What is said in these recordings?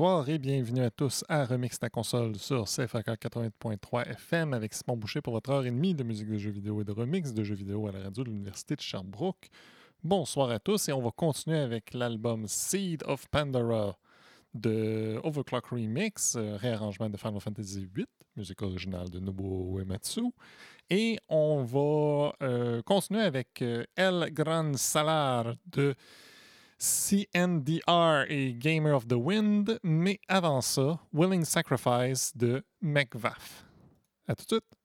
Bonsoir et bienvenue à tous à Remix ta console sur CFAK 80.3 FM avec Simon Boucher pour votre heure et demie de musique de jeux vidéo et de remix de jeux vidéo à la radio de l'Université de Sherbrooke. Bonsoir à tous et on va continuer avec l'album Seed of Pandora de Overclock Remix, euh, réarrangement de Final Fantasy VIII, musique originale de Nobuo Uematsu. Et on va euh, continuer avec euh, El Gran Salar de CNDR et Gamer of the Wind, mais avant ça, Willing Sacrifice de McVaff. À tout de suite.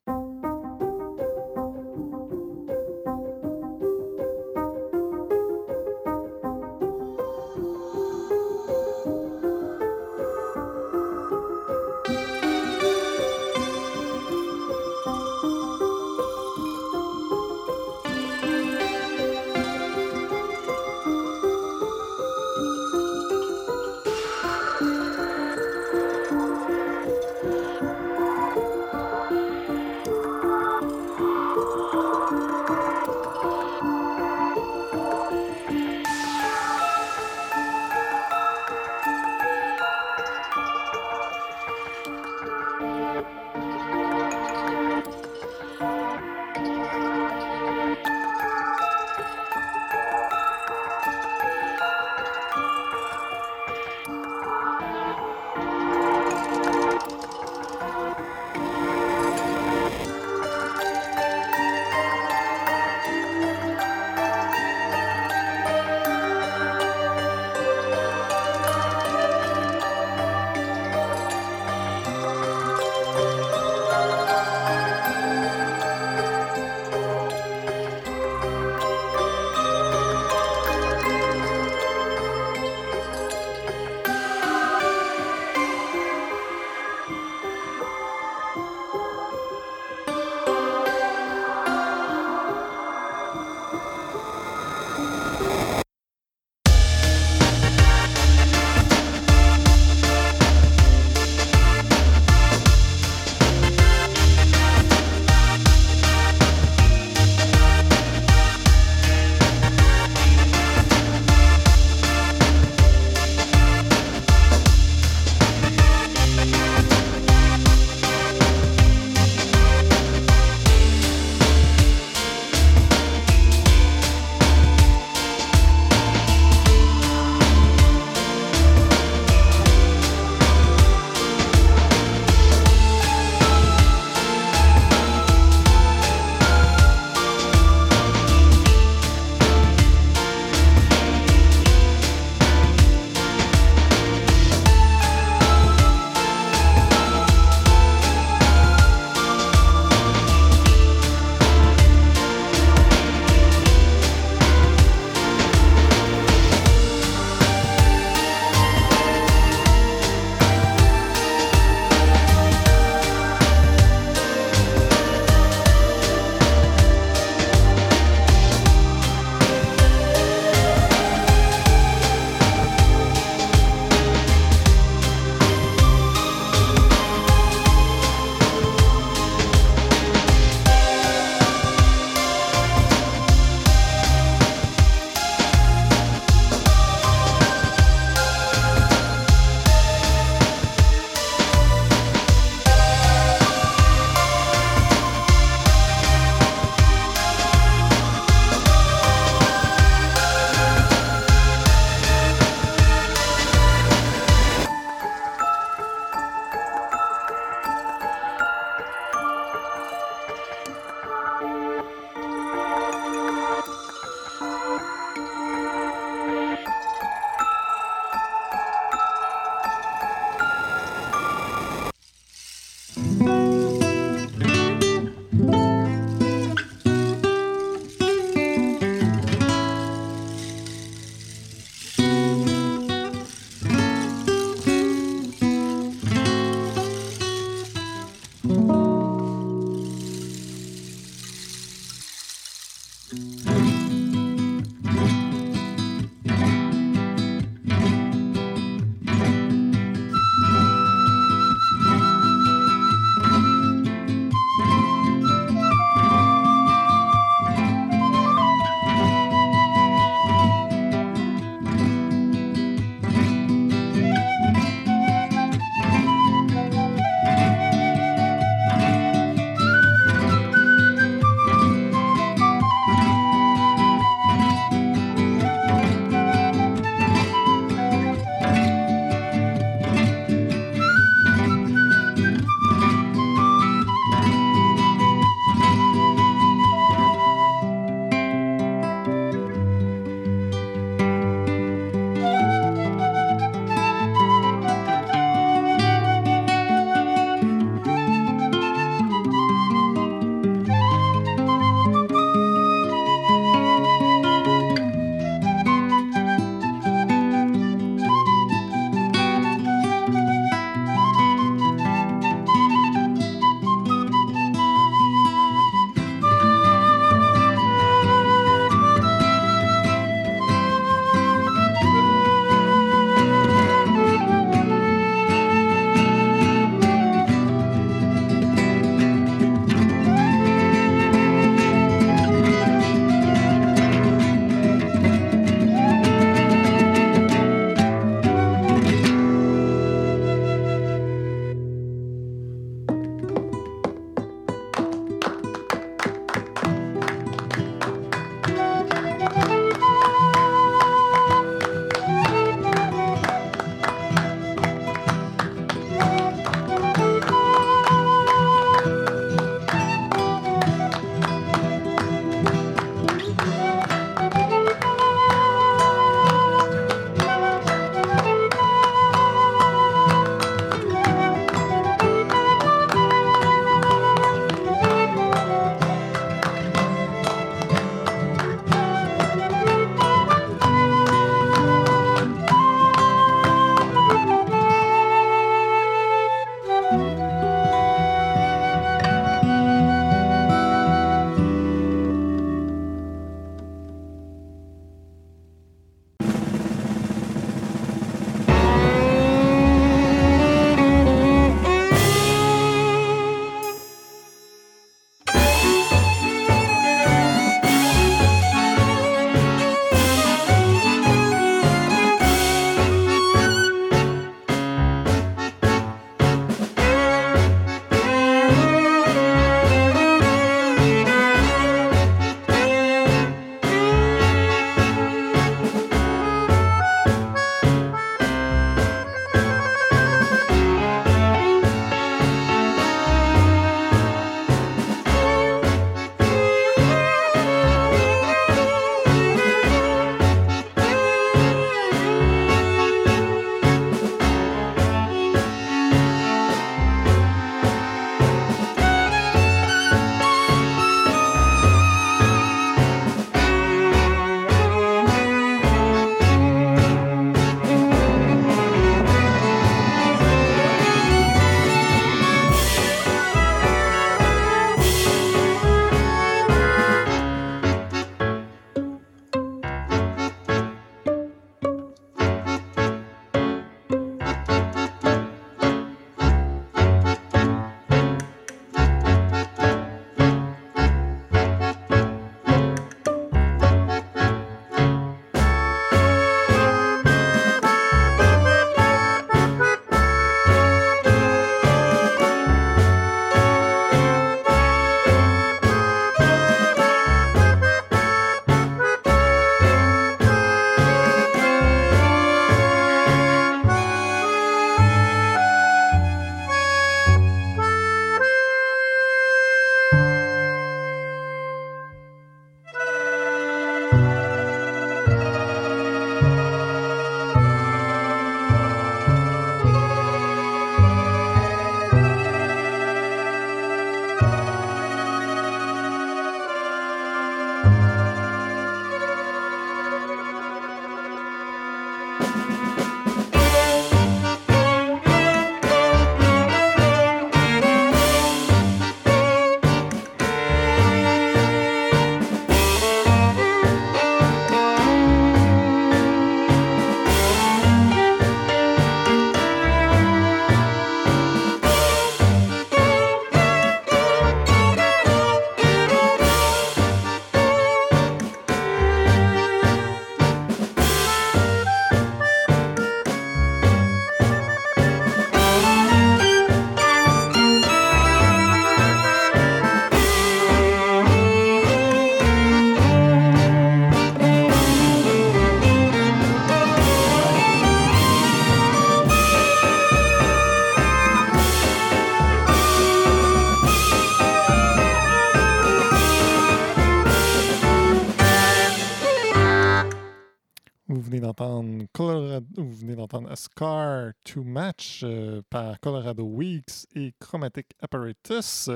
Venez d'entendre A Scar to Match euh, par Colorado Weeks et Chromatic Apparatus.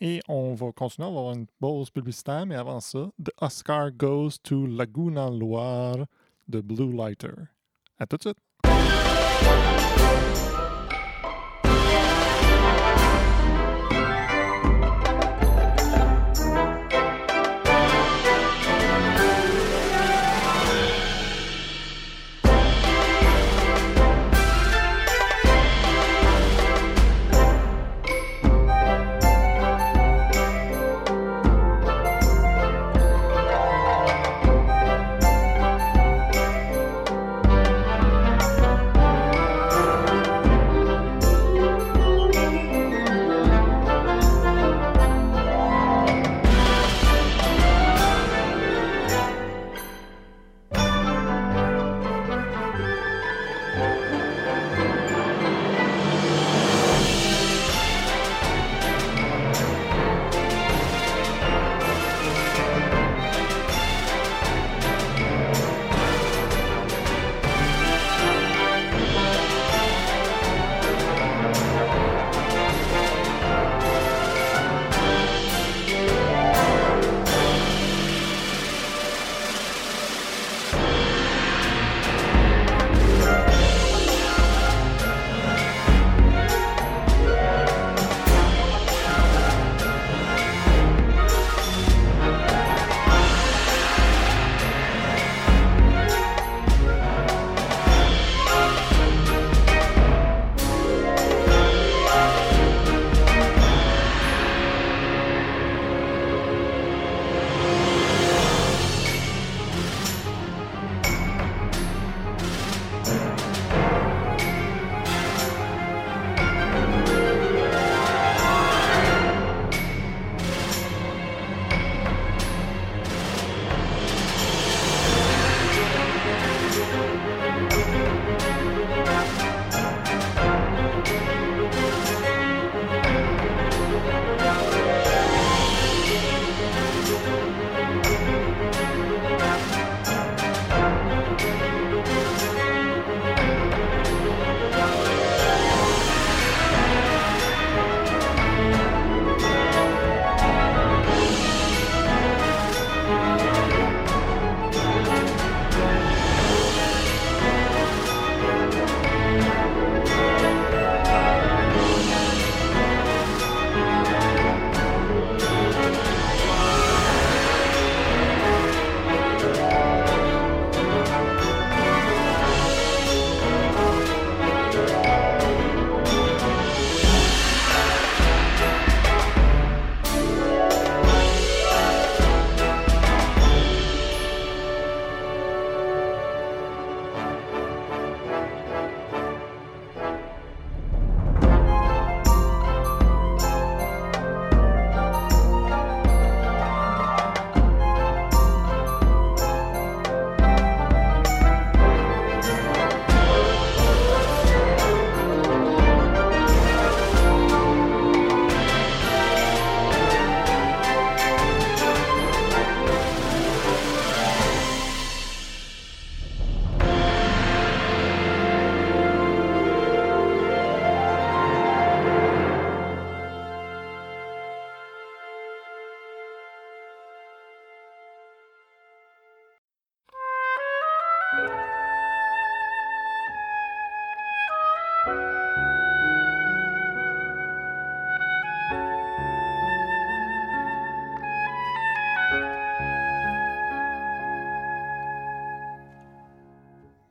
Et on va continuer, on va avoir une pause publicitaire, mais avant ça, The Oscar Goes to Laguna Loire de Blue Lighter. À tout de suite!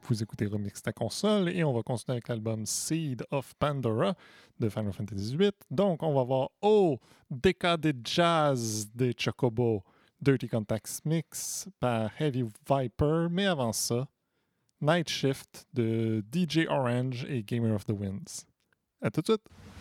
Vous écoutez Remix ta console et on va continuer avec l'album Seed of Pandora de Final Fantasy VIII. Donc, on va voir Oh, Deca de Jazz de Chocobo, Dirty Contacts Mix par Heavy Viper, mais avant ça, Night Shift de DJ Orange et Gamer of the Winds. À tout de suite!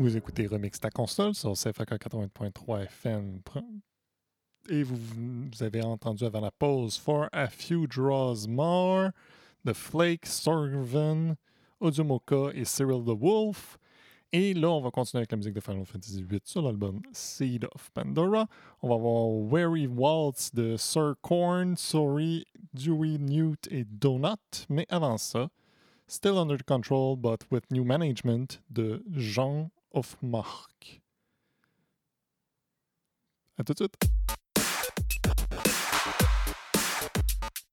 Vous écoutez Remix ta console sur CFAK 80.3 FM. Et vous, avez entendu avant la pause For a Few Draws More de Flake, Sorven, Odiomoka et Cyril the Wolf. Et là, on va continuer avec la musique de Final Fantasy VIII sur l'album Seed of Pandora. On va avoir Weary Waltz de Sir Korn, Sorry, Dewey, Newt et Donut. Mais avant ça, Still Under Control but with New Management de Jean of Mark.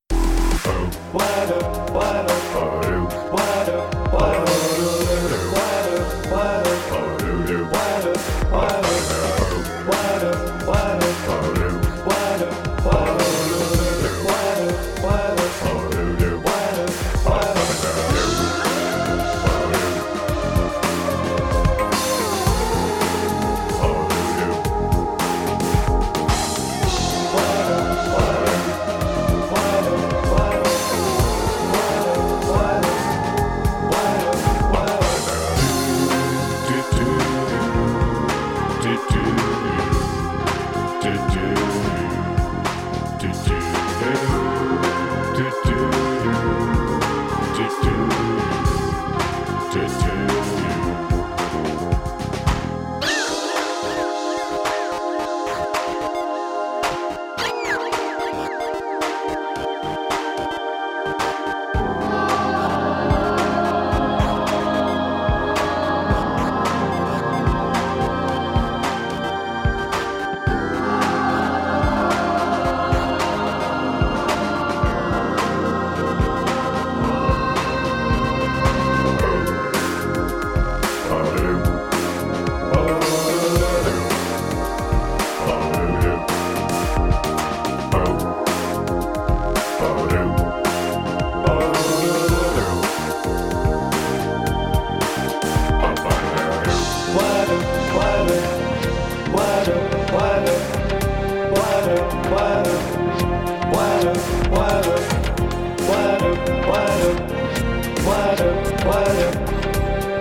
Oh, what what oh, what.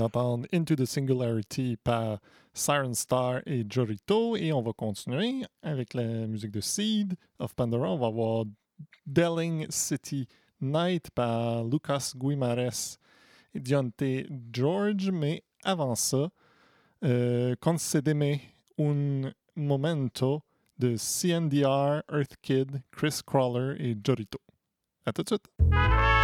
d'entendre Into the Singularity par Siren Star et Jorito. Et on va continuer avec la musique de Seed of Pandora. On va voir Delling City Night par Lucas Guimares et Dionte George. Mais avant ça, euh, concedeme un momento de CNDR, Earth Kid, Chris Crawler et Jorito. À tout de suite!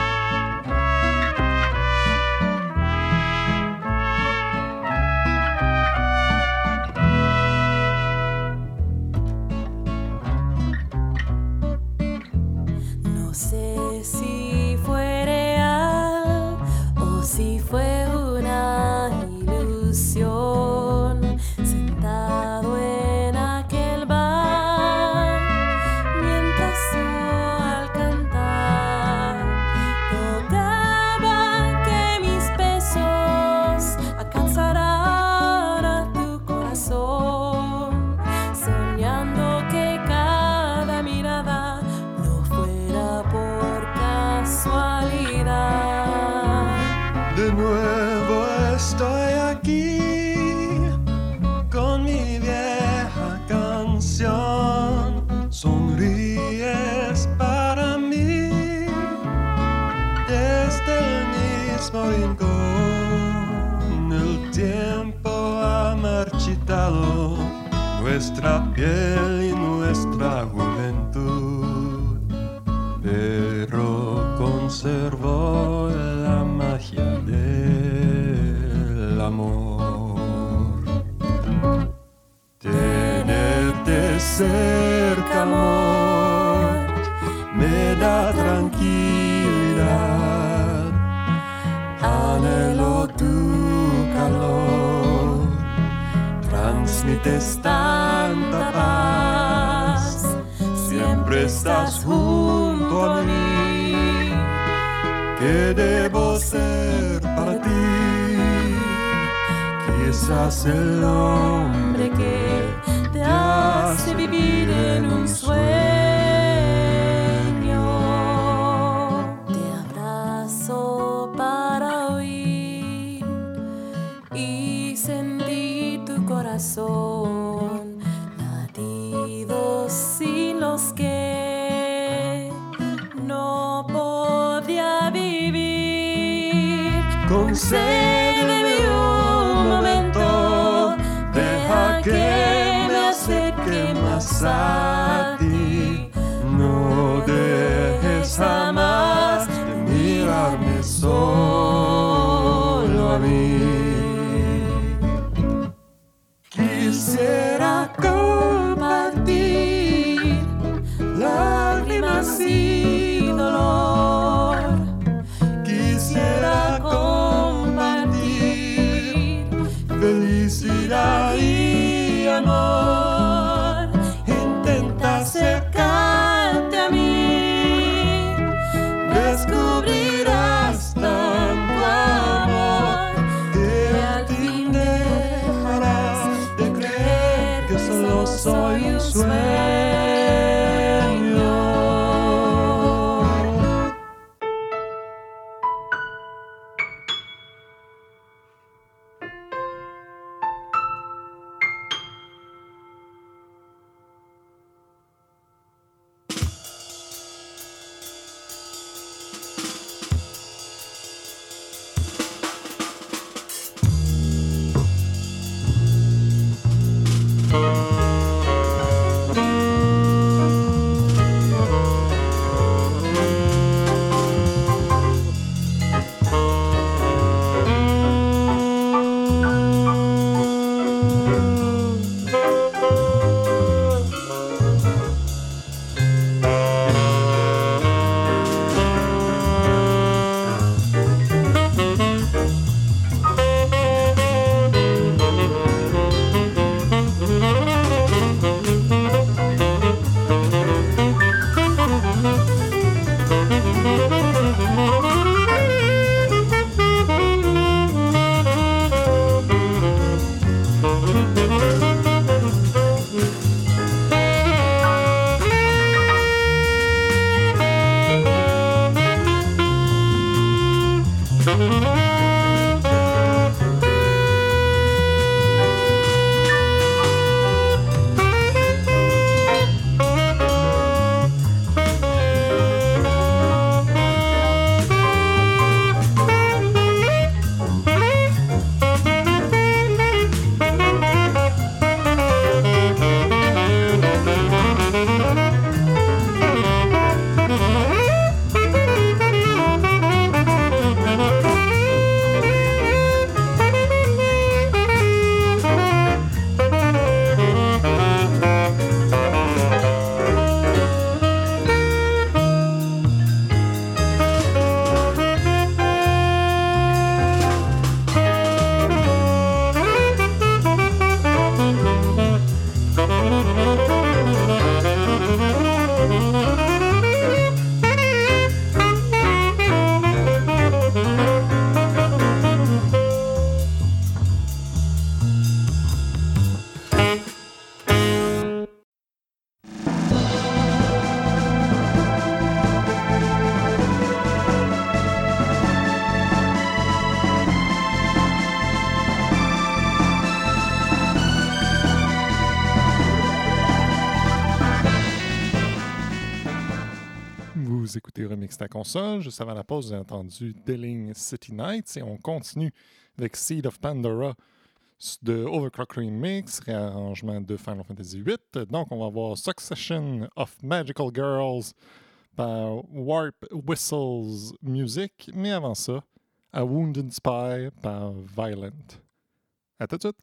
Nuestra y nuestra juventud pero conservó la magia del amor. Tenerte cerca, amor, me da tranquilidad. Transmites tanta paz siempre estás junto a mí. ¿Qué debo ser para ti? Quizás el hombre que te hace vivir en un sueño. Corazón, latidos sin los que no podría vivir. concédeme un momento, deja que me acerque más a ti. No dejes jamás Remix ta console. Juste avant la pause, vous entendu Dealing City Nights et on continue avec Seed of Pandora de Overclock Remix, réarrangement de Final Fantasy VIII. Donc, on va voir Succession of Magical Girls par Warp Whistles Music. Mais avant ça, A Wounded Spy par Violent. À tout de suite!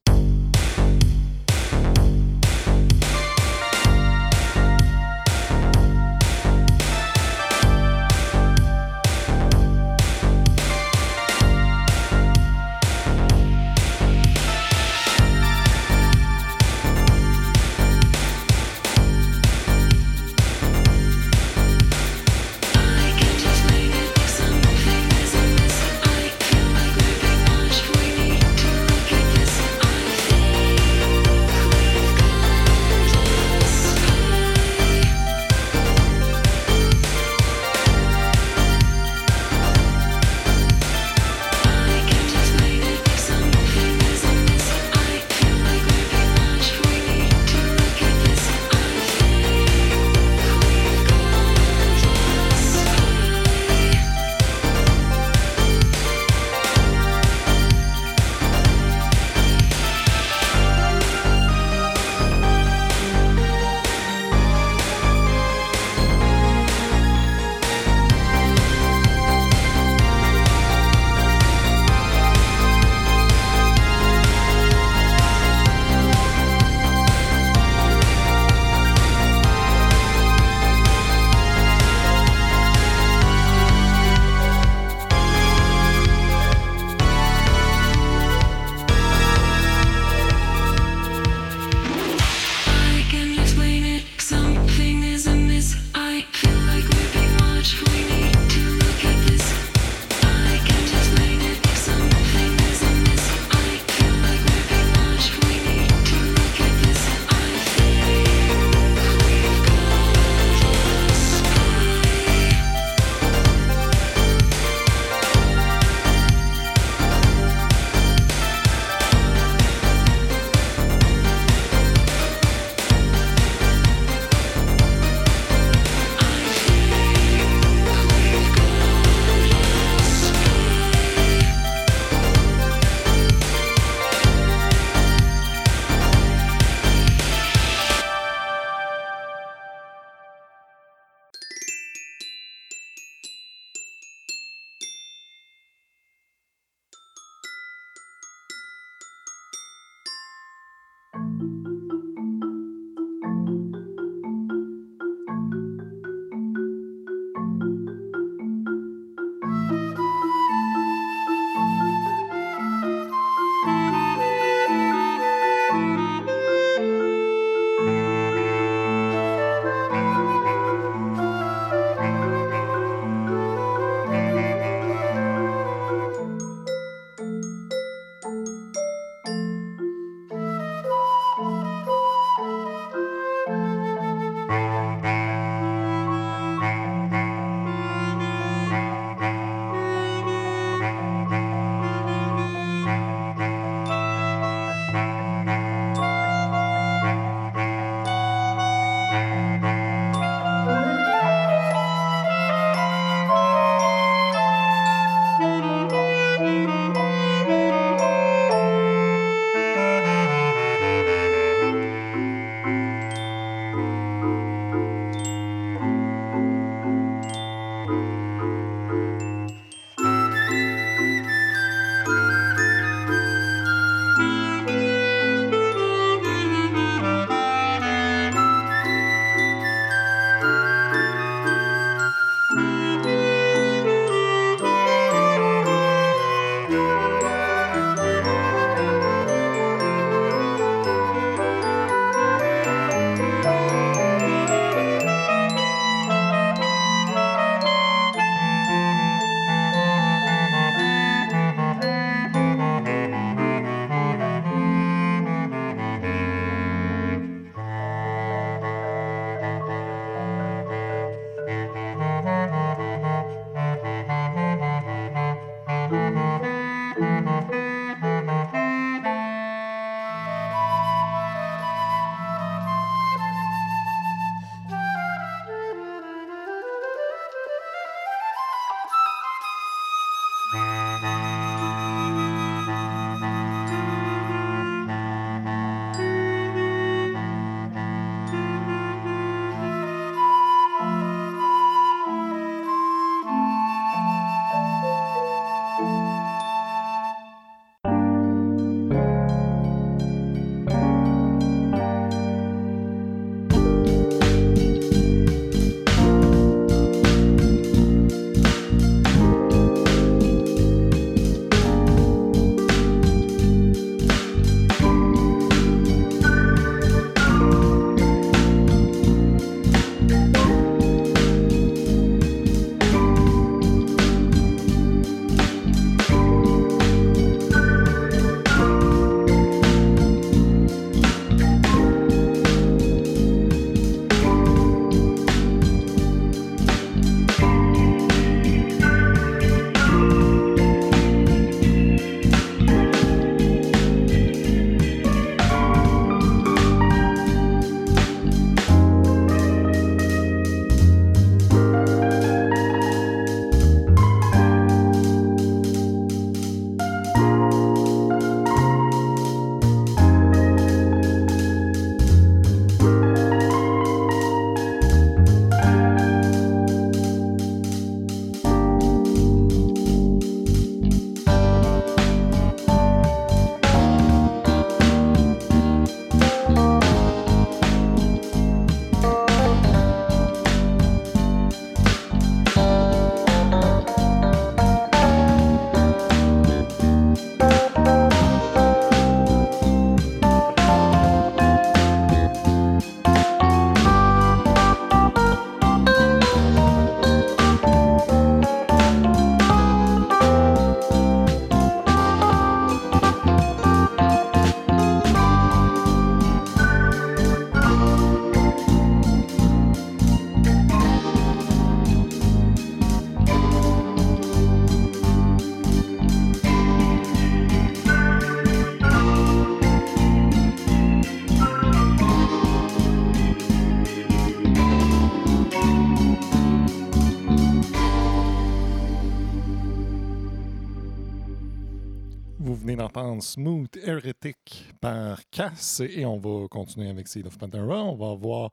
Smooth Heretic par Cass et on va continuer avec Seed of Pantera. On va voir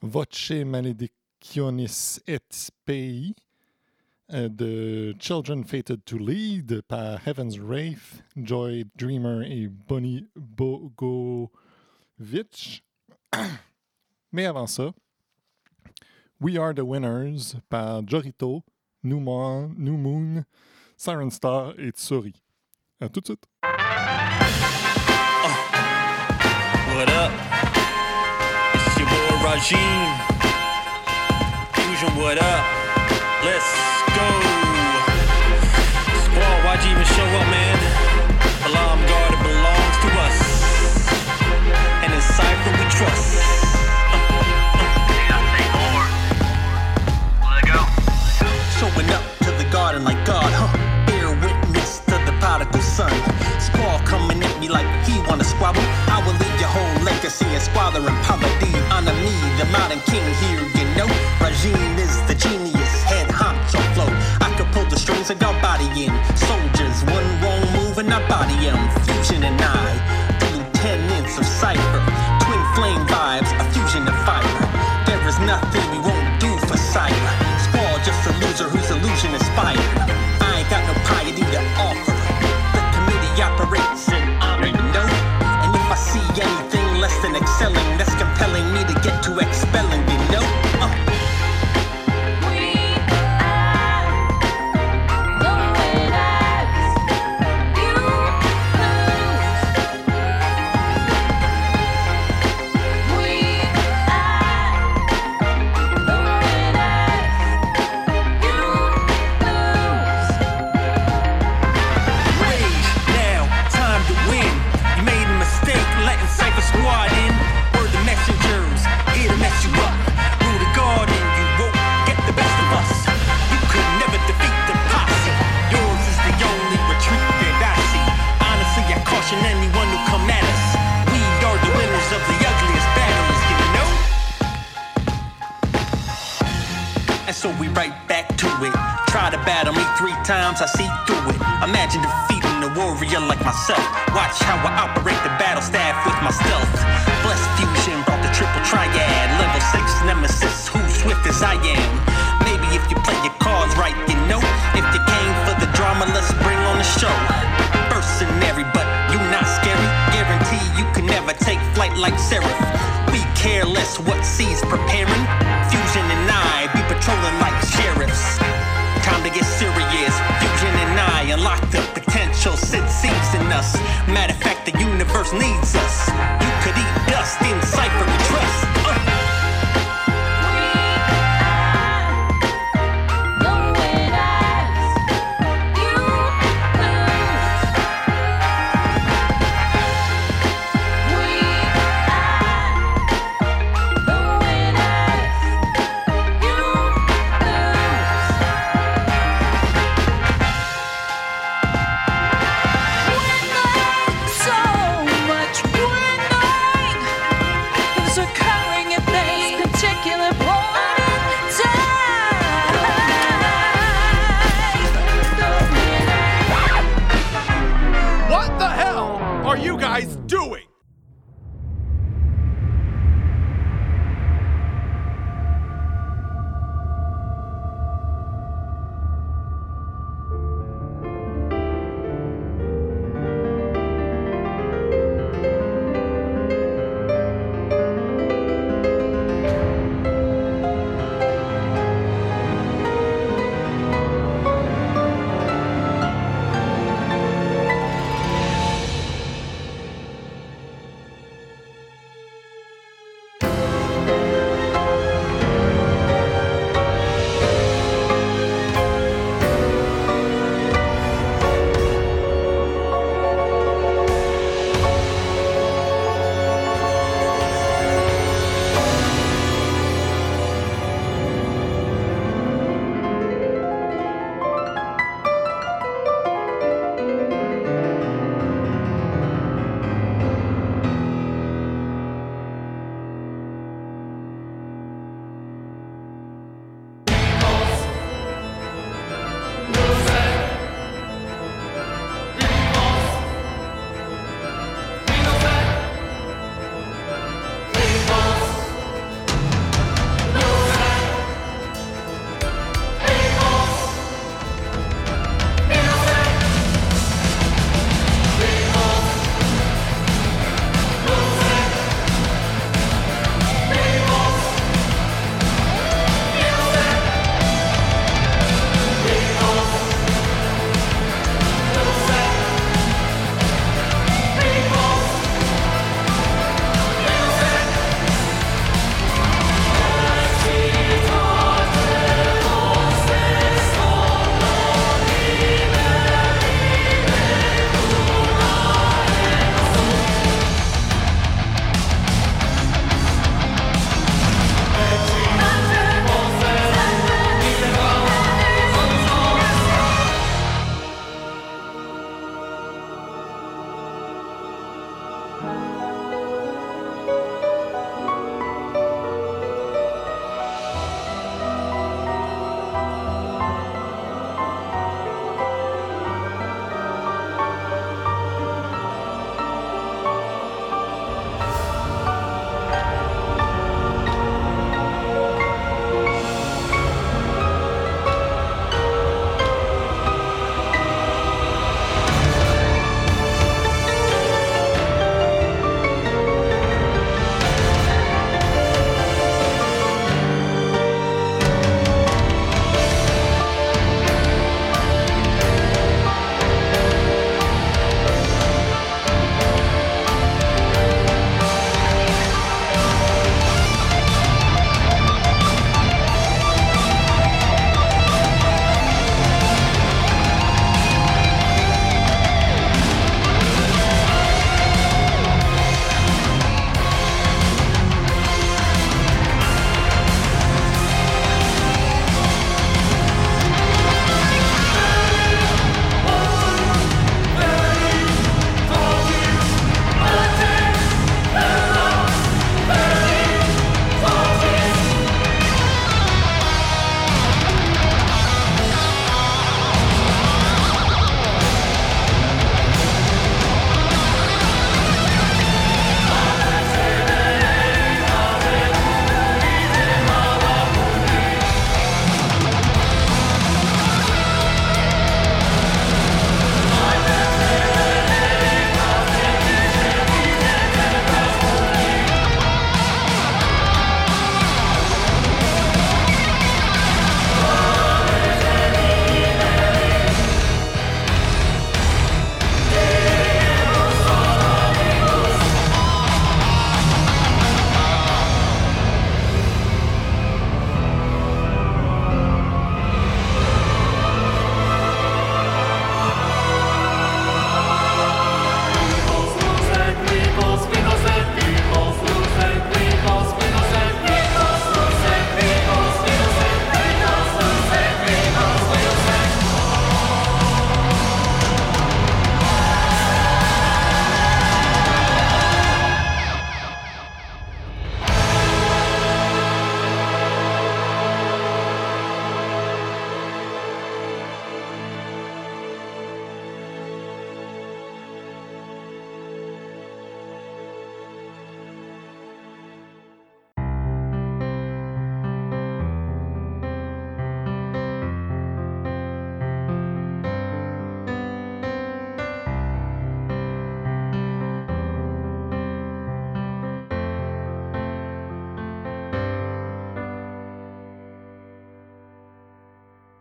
Voce Maledictionis et Spei euh, de Children Fated to Lead par Heaven's Wraith, Joy Dreamer et Bonnie Bogovich. Mais avant ça, We Are the Winners par Jorito, New Moon, New Moon Siren Star et Tsuri. À tout de suite. Your. Fusion, what up? Let's go. Squad, why'd you even show up, man? Alarm guard, it belongs to us. And in Cypher we trust. Showing up to the garden like God, huh? Bear witness to the prodigal son. Squall coming at me like he wanna squabble. I will leave your whole legacy in squalor and poverty. Me, the modern king here, you know. Regime is the genius, head honcho flow. I could pull the strings and go body in. Soldiers, one wrong move and I body em. Fusion and I, the lieutenants of cipher. Twin flame vibes, a fusion of fire. There is nothing still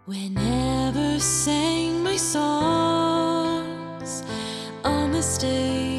Whenever sang my songs on the stage.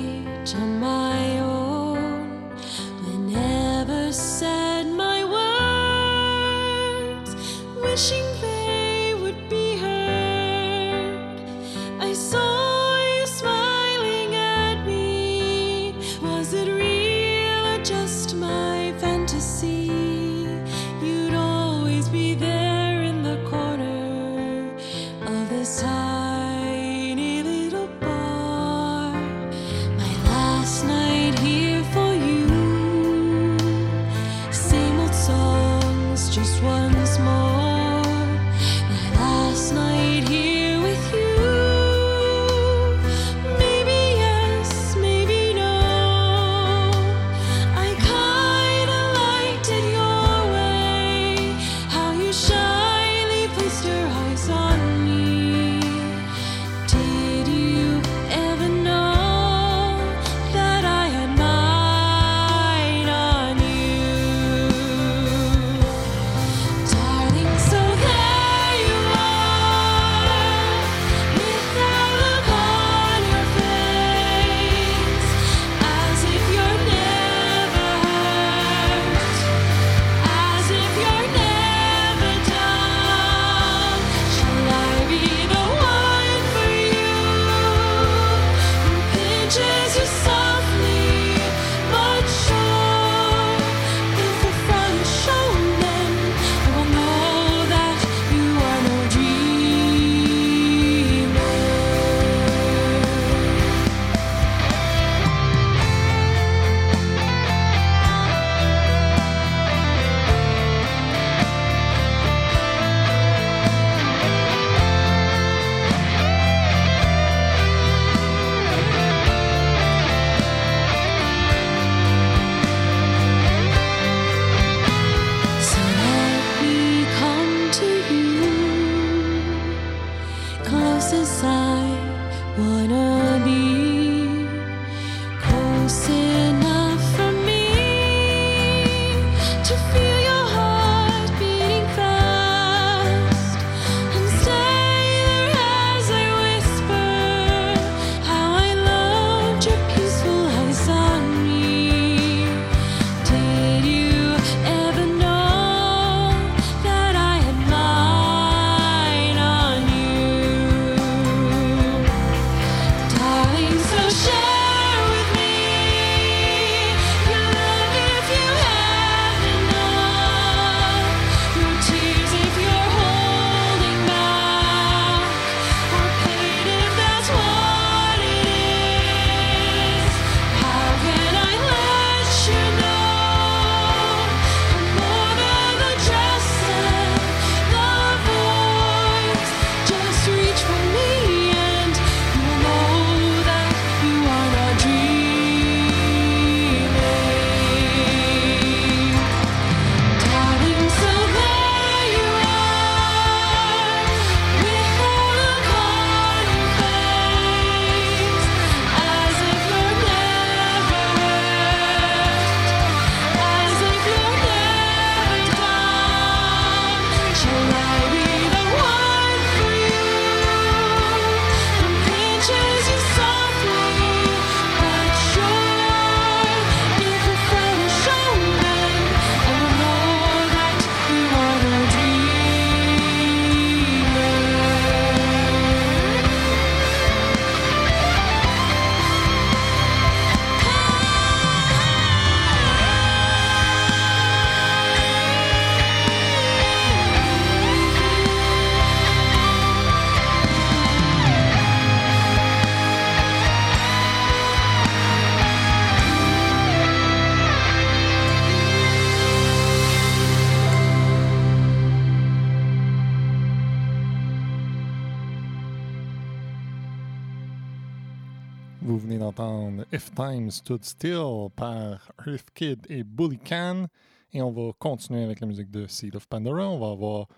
Time Stood Still par Earth Kid et Bully Can. Et on va continuer avec la musique de Seal of Pandora. On va avoir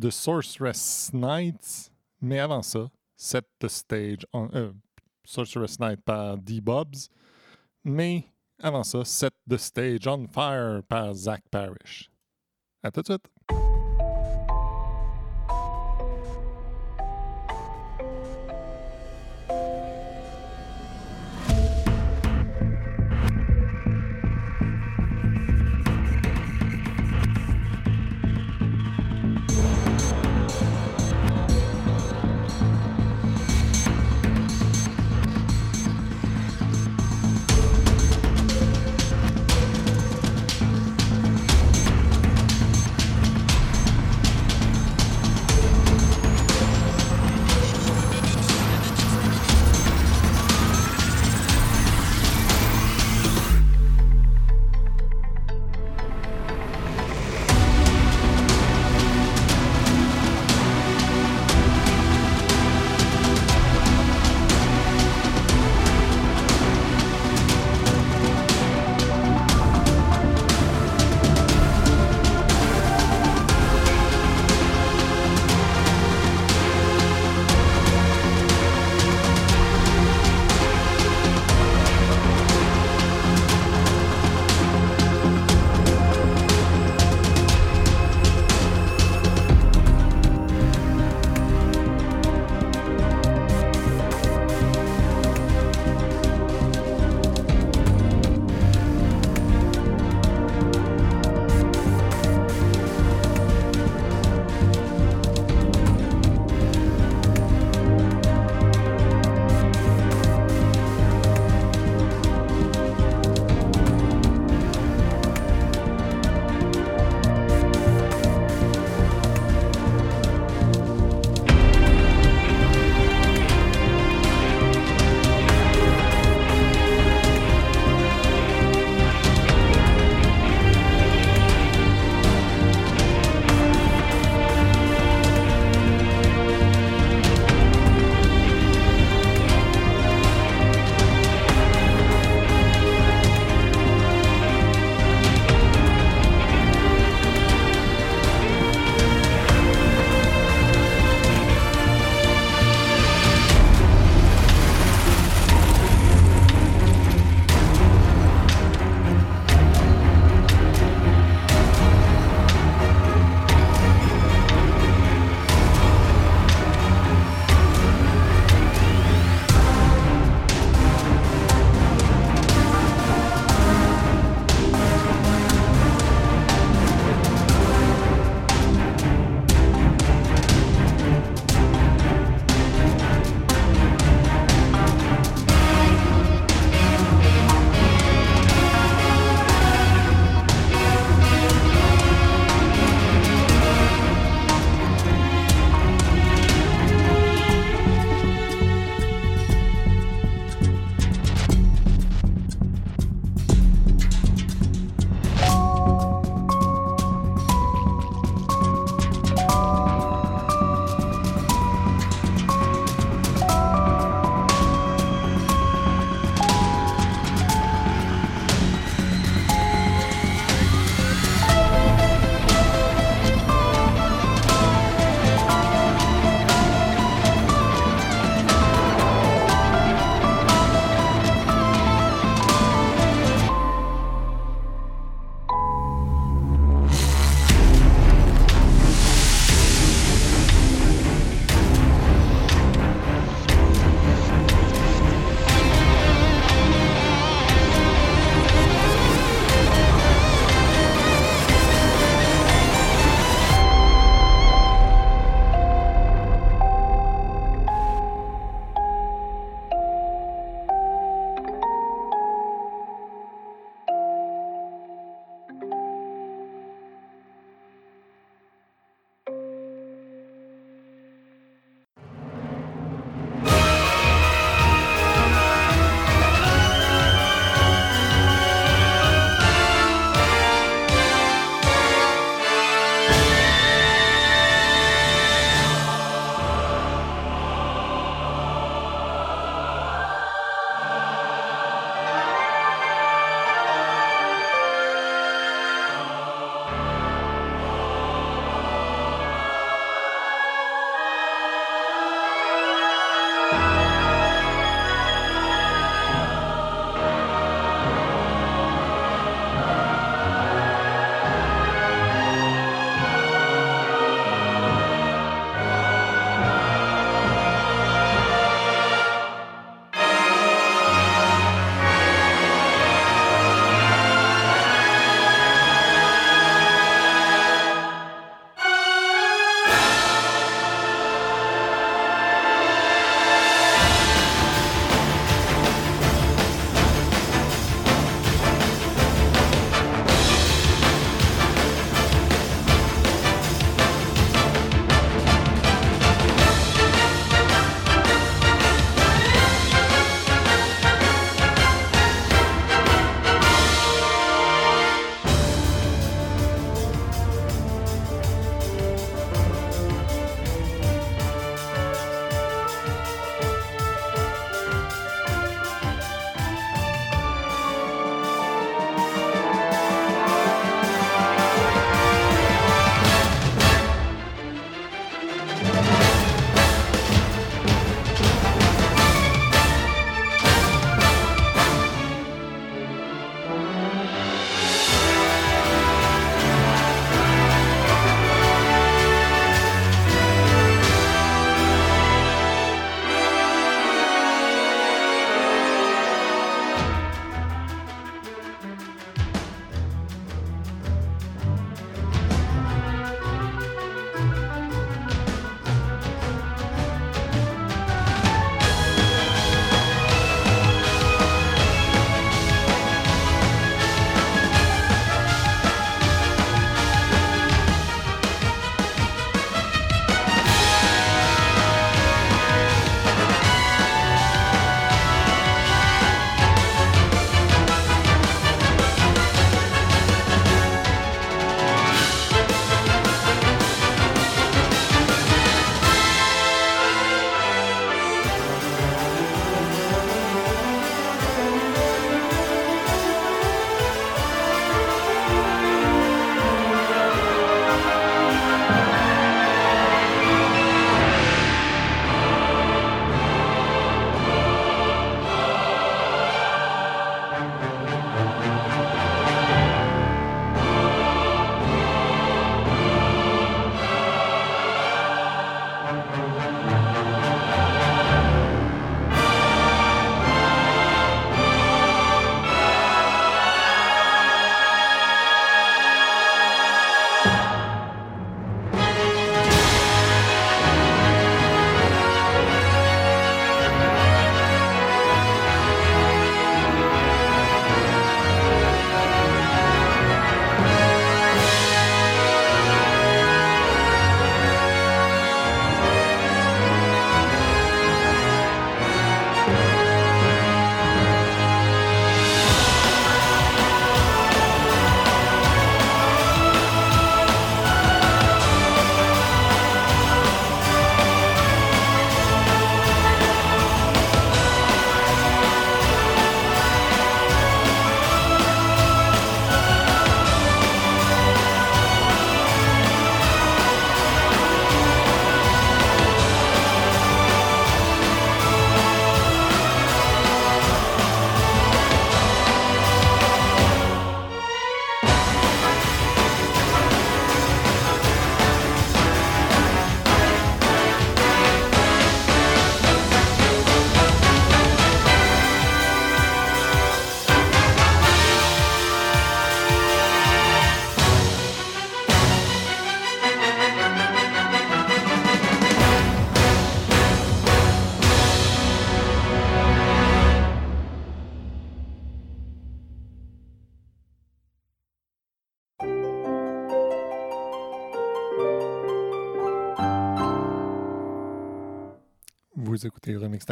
The Sorceress Knight. Mais avant ça, Set the Stage on. Euh, Sorceress Knight par D-Bobs. Mais avant ça, Set the Stage on Fire par Zach Parrish. À tout de suite!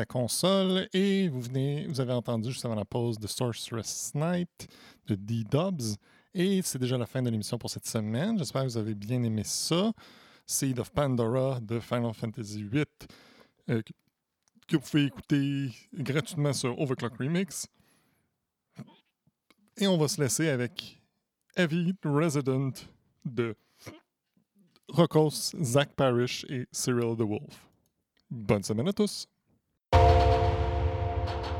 Console et vous venez, vous avez entendu juste avant la pause de Sorceress Night de D-Dubs. Et c'est déjà la fin de l'émission pour cette semaine. J'espère que vous avez bien aimé ça. Seed of Pandora de Final Fantasy VIII euh, que vous pouvez écouter gratuitement sur Overclock Remix. Et on va se laisser avec Heavy Resident de Rocos, Zach Parrish et Cyril the Wolf. Bonne semaine à tous! Thank you.